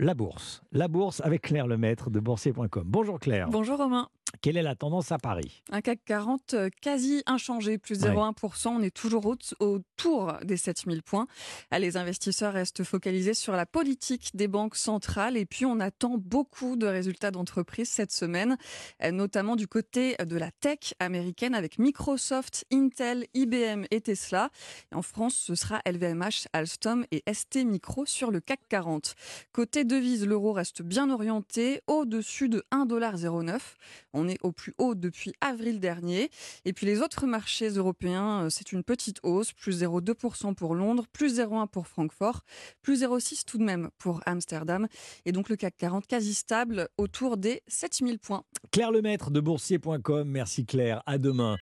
la bourse. La bourse avec Claire Lemaître de boursier.com. Bonjour Claire. Bonjour Romain. Quelle est la tendance à Paris? Un CAC 40 euh, quasi inchangé, plus 0,1%. On est toujours autour des 7000 points. Ah, les investisseurs restent focalisés sur la politique des banques centrales et puis on attend beaucoup de résultats d'entreprise cette semaine, euh, notamment du côté de la tech américaine avec Microsoft, Intel, IBM et Tesla. en France, ce sera LVMH, Alstom et ST Micro sur le CAC 40. Côté devise, l'euro reste bien orienté au-dessus de 1,09$. On au plus haut depuis avril dernier. Et puis les autres marchés européens, euh, c'est une petite hausse, plus 0,2% pour Londres, plus 0,1% pour Francfort, plus 0,6% tout de même pour Amsterdam. Et donc le CAC 40 quasi stable autour des 7000 points. Claire Lemaître de boursier.com. Merci Claire. À demain.